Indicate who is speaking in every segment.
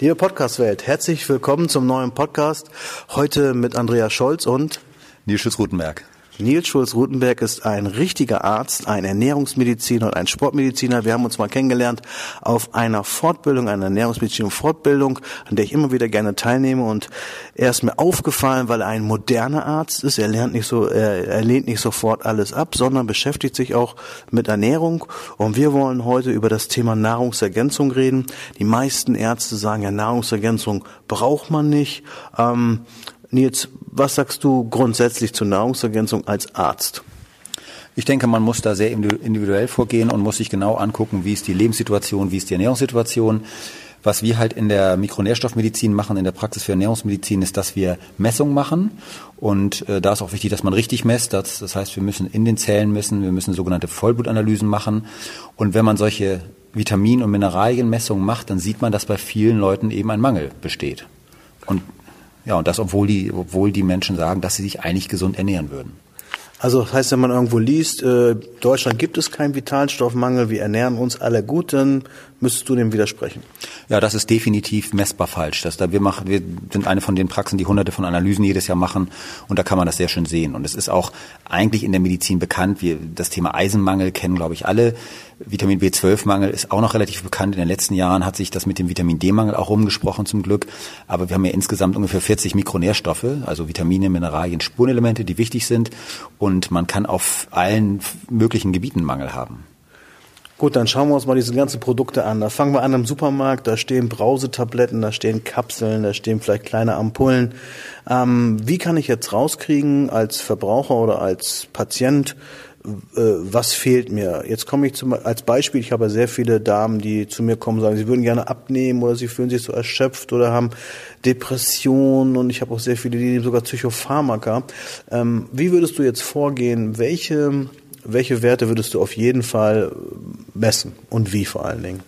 Speaker 1: Liebe Podcast-Welt, herzlich willkommen zum neuen Podcast. Heute mit Andreas Scholz und
Speaker 2: Nils Schütz-Rutenberg.
Speaker 1: Nils Schulz-Rutenberg ist ein richtiger Arzt, ein Ernährungsmediziner und ein Sportmediziner. Wir haben uns mal kennengelernt auf einer Fortbildung, einer Ernährungsmedizin Fortbildung, an der ich immer wieder gerne teilnehme. Und er ist mir aufgefallen, weil er ein moderner Arzt ist. Er lernt nicht so, er, er lehnt nicht sofort alles ab, sondern beschäftigt sich auch mit Ernährung. Und wir wollen heute über das Thema Nahrungsergänzung reden. Die meisten Ärzte sagen ja, Nahrungsergänzung braucht man nicht. Ähm, Nils, was sagst du grundsätzlich zur Nahrungsergänzung als Arzt?
Speaker 2: Ich denke, man muss da sehr individuell vorgehen und muss sich genau angucken, wie ist die Lebenssituation, wie ist die Ernährungssituation. Was wir halt in der Mikronährstoffmedizin machen, in der Praxis für Ernährungsmedizin, ist, dass wir Messungen machen. Und äh, da ist auch wichtig, dass man richtig messt. Das, das heißt, wir müssen in den Zellen messen, wir müssen sogenannte Vollblutanalysen machen. Und wenn man solche Vitamin- und Mineralienmessungen macht, dann sieht man, dass bei vielen Leuten eben ein Mangel besteht. Und ja, und das, obwohl die, obwohl die Menschen sagen, dass sie sich eigentlich gesund ernähren würden.
Speaker 1: Also das heißt, wenn man irgendwo liest, äh, Deutschland gibt es keinen Vitalstoffmangel, wir ernähren uns alle gut, dann müsstest du dem widersprechen.
Speaker 2: Ja, das ist definitiv messbar falsch. Das da wir machen, wir sind eine von den Praxen, die hunderte von Analysen jedes Jahr machen und da kann man das sehr schön sehen. Und es ist auch eigentlich in der Medizin bekannt. Wir das Thema Eisenmangel kennen, glaube ich, alle. Vitamin B12-Mangel ist auch noch relativ bekannt. In den letzten Jahren hat sich das mit dem Vitamin D-Mangel auch rumgesprochen zum Glück. Aber wir haben ja insgesamt ungefähr 40 Mikronährstoffe, also Vitamine, Mineralien, Spurenelemente, die wichtig sind. Und man kann auf allen möglichen Gebieten Mangel haben.
Speaker 1: Gut, dann schauen wir uns mal diese ganzen Produkte an. Da fangen wir an im Supermarkt, da stehen Brausetabletten, da stehen Kapseln, da stehen vielleicht kleine Ampullen. Ähm, wie kann ich jetzt rauskriegen als Verbraucher oder als Patient, was fehlt mir? Jetzt komme ich zum, als Beispiel, ich habe sehr viele Damen, die zu mir kommen und sagen, sie würden gerne abnehmen oder sie fühlen sich so erschöpft oder haben Depressionen und ich habe auch sehr viele, die nehmen sogar Psychopharmaka. Ähm, wie würdest du jetzt vorgehen? Welche welche Werte würdest du auf jeden Fall messen und wie vor allen Dingen?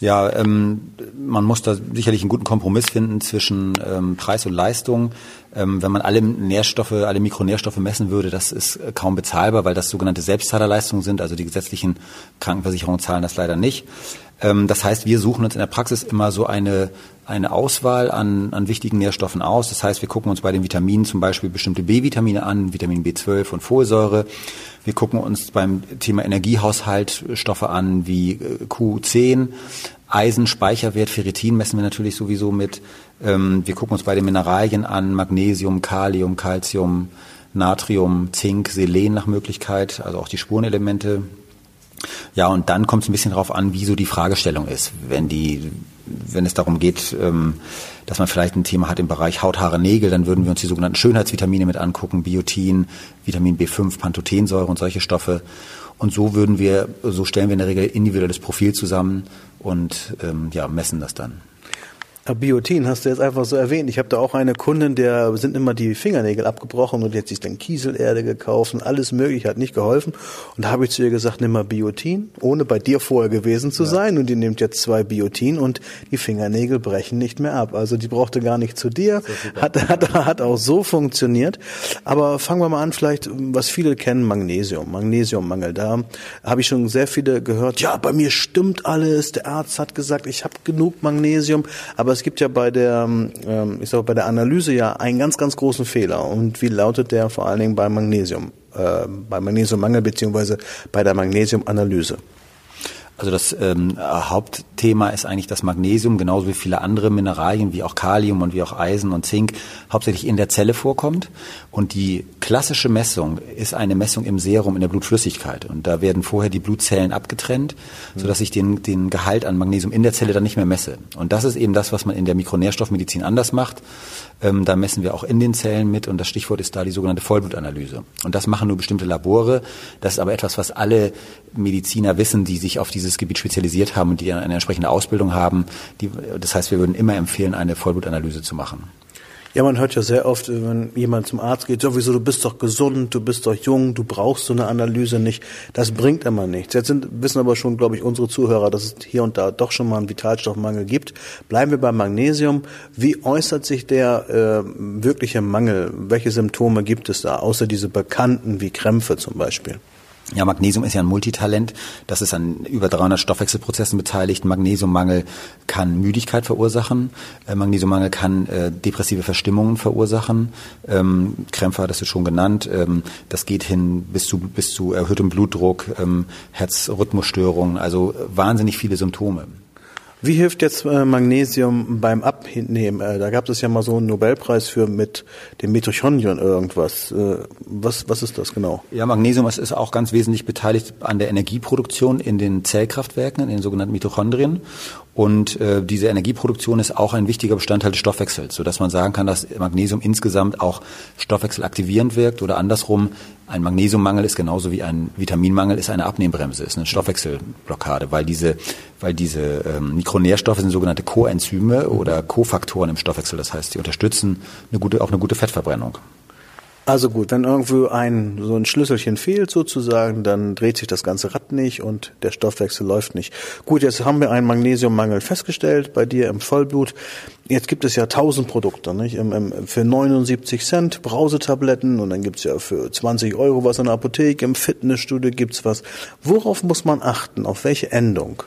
Speaker 2: Ja, ähm, man muss da sicherlich einen guten Kompromiss finden zwischen ähm, Preis und Leistung. Ähm, wenn man alle Nährstoffe, alle Mikronährstoffe messen würde, das ist kaum bezahlbar, weil das sogenannte Selbstzahlerleistungen sind. Also die gesetzlichen Krankenversicherungen zahlen das leider nicht. Ähm, das heißt, wir suchen uns in der Praxis immer so eine, eine Auswahl an, an wichtigen Nährstoffen aus. Das heißt, wir gucken uns bei den Vitaminen zum Beispiel bestimmte B-Vitamine an, Vitamin B12 und Folsäure. Wir gucken uns beim Thema Energiehaushalt Stoffe an wie äh, Q10, Eisen, Speicherwert, Ferritin messen wir natürlich sowieso mit. Ähm, wir gucken uns bei den Mineralien an, Magnesium, Kalium, Calcium, Natrium, Zink, Selen nach Möglichkeit, also auch die Spurenelemente, ja, und dann kommt es ein bisschen darauf an, wie so die Fragestellung ist. Wenn die, wenn es darum geht, ähm, dass man vielleicht ein Thema hat im Bereich Haut, Haare, Nägel, dann würden wir uns die sogenannten Schönheitsvitamine mit angucken, Biotin, Vitamin B5, Pantothensäure und solche Stoffe. Und so würden wir, so stellen wir in der Regel individuelles Profil zusammen und ähm, ja, messen das dann.
Speaker 1: Biotin hast du jetzt einfach so erwähnt. Ich habe da auch eine Kundin, der sind immer die Fingernägel abgebrochen und die hat sich dann Kieselerde gekauft und alles mögliche, hat nicht geholfen. Und da habe ich zu ihr gesagt, nimm mal Biotin, ohne bei dir vorher gewesen zu ja. sein. Und die nimmt jetzt zwei Biotin und die Fingernägel brechen nicht mehr ab. Also die brauchte gar nicht zu dir, hat, hat, hat auch so funktioniert. Aber fangen wir mal an, vielleicht, was viele kennen, Magnesium, Magnesiummangel. Da habe ich schon sehr viele gehört, ja, bei mir stimmt alles, der Arzt hat gesagt, ich habe genug Magnesium, aber es gibt ja bei der, ähm, ich sag, bei der Analyse ja einen ganz, ganz großen Fehler. Und wie lautet der vor allen Dingen bei Magnesium, äh, bei Magnesiummangel beziehungsweise bei der Magnesiumanalyse?
Speaker 2: Also das ähm, Hauptthema ist eigentlich das Magnesium, genauso wie viele andere Mineralien, wie auch Kalium und wie auch Eisen und Zink, hauptsächlich in der Zelle vorkommt. Und die klassische Messung ist eine Messung im Serum, in der Blutflüssigkeit. Und da werden vorher die Blutzellen abgetrennt, sodass ich den, den Gehalt an Magnesium in der Zelle dann nicht mehr messe. Und das ist eben das, was man in der Mikronährstoffmedizin anders macht. Ähm, da messen wir auch in den Zellen mit und das Stichwort ist da die sogenannte Vollblutanalyse. Und das machen nur bestimmte Labore. Das ist aber etwas, was alle Mediziner wissen, die sich auf dieses Gebiet spezialisiert haben und die eine entsprechende Ausbildung haben. Die, das heißt, wir würden immer empfehlen, eine Vollblutanalyse zu machen.
Speaker 1: Ja, man hört ja sehr oft, wenn jemand zum Arzt geht, sowieso, du bist doch gesund, du bist doch jung, du brauchst so eine Analyse nicht. Das bringt immer nichts. Jetzt sind, wissen aber schon, glaube ich, unsere Zuhörer, dass es hier und da doch schon mal einen Vitalstoffmangel gibt. Bleiben wir beim Magnesium. Wie äußert sich der äh, wirkliche Mangel? Welche Symptome gibt es da, außer diese bekannten wie Krämpfe zum Beispiel?
Speaker 2: Ja, Magnesium ist ja ein Multitalent. Das ist an über 300 Stoffwechselprozessen beteiligt. Magnesiummangel kann Müdigkeit verursachen. Äh, Magnesiummangel kann äh, depressive Verstimmungen verursachen. Ähm, Krämpfe hattest du schon genannt. Ähm, das geht hin bis zu, bis zu erhöhtem Blutdruck, ähm, Herzrhythmusstörungen, also wahnsinnig viele Symptome.
Speaker 1: Wie hilft jetzt äh, Magnesium beim Abnehmen? Äh, da gab es ja mal so einen Nobelpreis für mit dem Mitochondrien irgendwas. Äh, was, was ist das genau?
Speaker 2: Ja, Magnesium ist auch ganz wesentlich beteiligt an der Energieproduktion in den Zellkraftwerken, in den sogenannten Mitochondrien. Und äh, diese Energieproduktion ist auch ein wichtiger Bestandteil des Stoffwechsels, sodass man sagen kann, dass Magnesium insgesamt auch stoffwechselaktivierend wirkt oder andersrum, ein Magnesiummangel ist genauso wie ein Vitaminmangel ist eine Abnehmbremse, ist eine Stoffwechselblockade, weil diese, weil diese ähm, Mikronährstoffe sind sogenannte Coenzyme oder Kofaktoren im Stoffwechsel, das heißt, die unterstützen eine gute, auch eine gute Fettverbrennung.
Speaker 1: Also gut, wenn irgendwo ein so ein Schlüsselchen fehlt sozusagen, dann dreht sich das ganze Rad nicht und der Stoffwechsel läuft nicht. Gut, jetzt haben wir einen Magnesiummangel festgestellt bei dir im Vollblut. Jetzt gibt es ja tausend Produkte, nicht? Für 79 Cent Brausetabletten und dann gibt's ja für 20 Euro was in der Apotheke, im Fitnessstudio gibt's was. Worauf muss man achten? Auf welche Endung?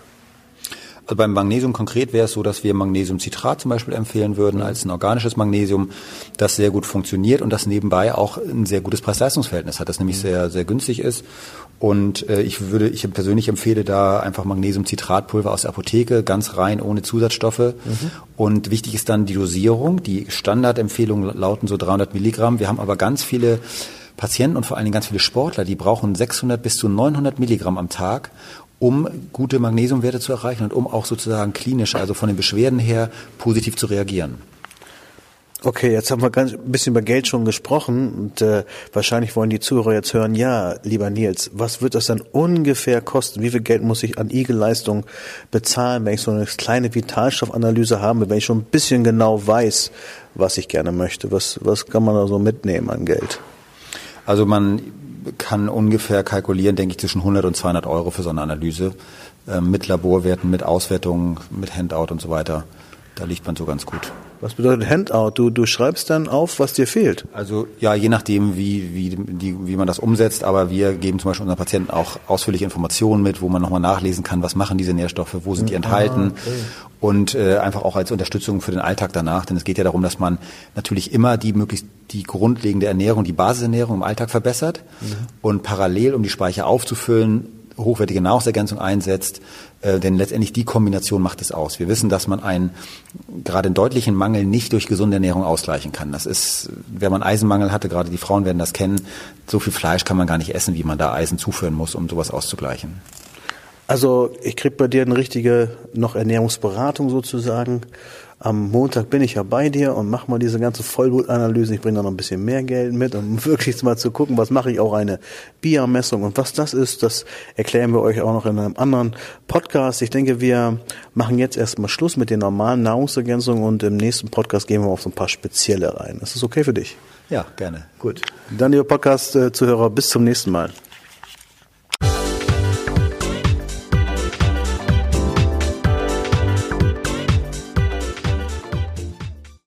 Speaker 2: Also beim Magnesium konkret wäre es so, dass wir Magnesiumcitrat zum Beispiel empfehlen würden als ein organisches Magnesium, das sehr gut funktioniert und das nebenbei auch ein sehr gutes Preis-Leistungs-Verhältnis hat, das nämlich sehr, sehr günstig ist. Und äh, ich würde, ich persönlich empfehle da einfach Magnesiumcitratpulver aus der Apotheke, ganz rein, ohne Zusatzstoffe. Mhm. Und wichtig ist dann die Dosierung. Die Standardempfehlungen lauten so 300 Milligramm. Wir haben aber ganz viele Patienten und vor allen Dingen ganz viele Sportler, die brauchen 600 bis zu 900 Milligramm am Tag um gute Magnesiumwerte zu erreichen und um auch sozusagen klinisch, also von den Beschwerden her, positiv zu reagieren.
Speaker 1: Okay, jetzt haben wir ganz ein bisschen über Geld schon gesprochen und äh, wahrscheinlich wollen die Zuhörer jetzt hören, ja, lieber Nils, was wird das dann ungefähr kosten? Wie viel Geld muss ich an IG-Leistung bezahlen, wenn ich so eine kleine Vitalstoffanalyse habe, wenn ich schon ein bisschen genau weiß, was ich gerne möchte? Was, was kann man da so mitnehmen an Geld?
Speaker 2: Also man kann ungefähr kalkulieren, denke ich, zwischen 100 und 200 Euro für so eine Analyse äh, mit Laborwerten, mit Auswertungen, mit Handout und so weiter. Da liegt man so ganz gut.
Speaker 1: Was bedeutet Handout? Du, du schreibst dann auf, was dir fehlt?
Speaker 2: Also ja, je nachdem, wie, wie, die, wie man das umsetzt, aber wir geben zum Beispiel unseren Patienten auch ausführliche Informationen mit, wo man nochmal nachlesen kann, was machen diese Nährstoffe, wo sind die hm, enthalten ah, okay. und äh, einfach auch als Unterstützung für den Alltag danach, denn es geht ja darum, dass man natürlich immer die möglichst die grundlegende Ernährung, die Basisernährung im Alltag verbessert mhm. und parallel, um die Speicher aufzufüllen, hochwertige Nahrungsergänzung einsetzt, äh, denn letztendlich die Kombination macht es aus. Wir wissen, dass man einen gerade einen deutlichen Mangel nicht durch gesunde Ernährung ausgleichen kann. Das ist, wenn man Eisenmangel hatte, gerade die Frauen werden das kennen, so viel Fleisch kann man gar nicht essen, wie man da Eisen zuführen muss, um sowas auszugleichen.
Speaker 1: Also ich krieg bei dir eine richtige noch Ernährungsberatung sozusagen am Montag bin ich ja bei dir und mach mal diese ganze Vollblutanalyse. Ich bringe da noch ein bisschen mehr Geld mit, um wirklich mal zu gucken, was mache ich auch eine BIA-Messung und was das ist, das erklären wir euch auch noch in einem anderen Podcast. Ich denke, wir machen jetzt erstmal Schluss mit den normalen Nahrungsergänzungen und im nächsten Podcast gehen wir auf so ein paar spezielle rein. Ist das okay für dich?
Speaker 2: Ja, gerne.
Speaker 1: Gut. Dann, liebe Podcast-Zuhörer, bis zum nächsten Mal.